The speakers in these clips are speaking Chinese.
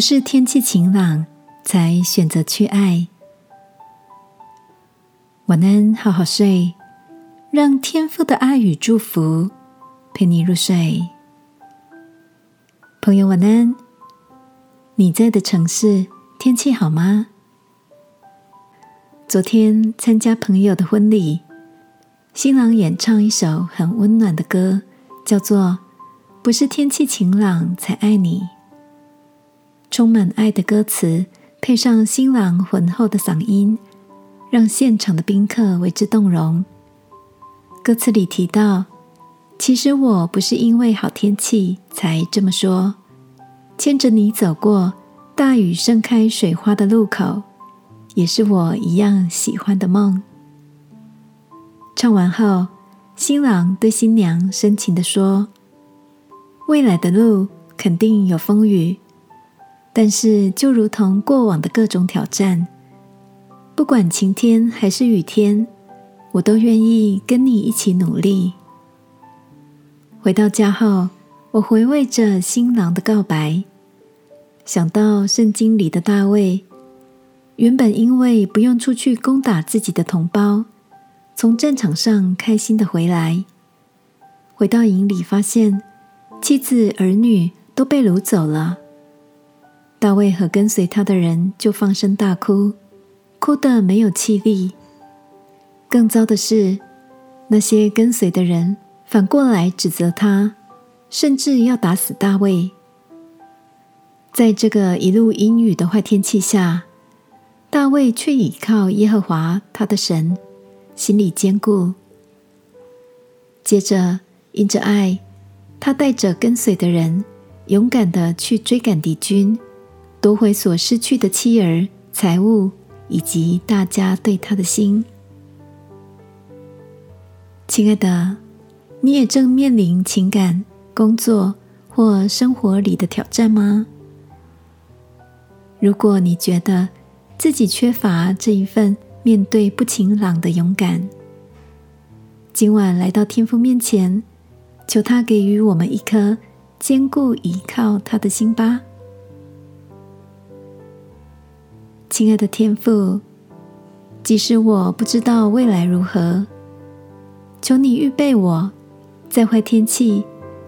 不是天气晴朗才选择去爱。晚安，好好睡，让天父的爱与祝福陪你入睡。朋友，晚安。你在的城市天气好吗？昨天参加朋友的婚礼，新郎演唱一首很温暖的歌，叫做《不是天气晴朗才爱你》。充满爱的歌词，配上新郎浑厚的嗓音，让现场的宾客为之动容。歌词里提到：“其实我不是因为好天气才这么说，牵着你走过大雨盛开水花的路口，也是我一样喜欢的梦。”唱完后，新郎对新娘深情的说：“未来的路肯定有风雨。”但是，就如同过往的各种挑战，不管晴天还是雨天，我都愿意跟你一起努力。回到家后，我回味着新郎的告白，想到圣经里的大卫，原本因为不用出去攻打自己的同胞，从战场上开心的回来，回到营里发现妻子儿女都被掳走了。大卫和跟随他的人就放声大哭，哭得没有气力。更糟的是，那些跟随的人反过来指责他，甚至要打死大卫。在这个一路阴雨的坏天气下，大卫却倚靠耶和华他的神，心里坚固。接着，因着爱，他带着跟随的人，勇敢的去追赶敌军。夺回所失去的妻儿、财物，以及大家对他的心。亲爱的，你也正面临情感、工作或生活里的挑战吗？如果你觉得自己缺乏这一份面对不晴朗的勇敢，今晚来到天父面前，求他给予我们一颗坚固依靠他的心吧。亲爱的天父，即使我不知道未来如何，求你预备我，在坏天气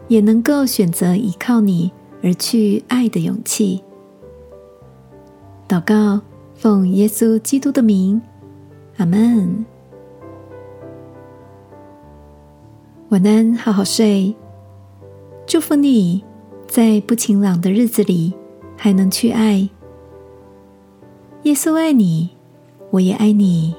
也能够选择依靠你而去爱的勇气。祷告，奉耶稣基督的名，阿门。晚安，好好睡。祝福你在不晴朗的日子里还能去爱。耶稣爱你，我也爱你。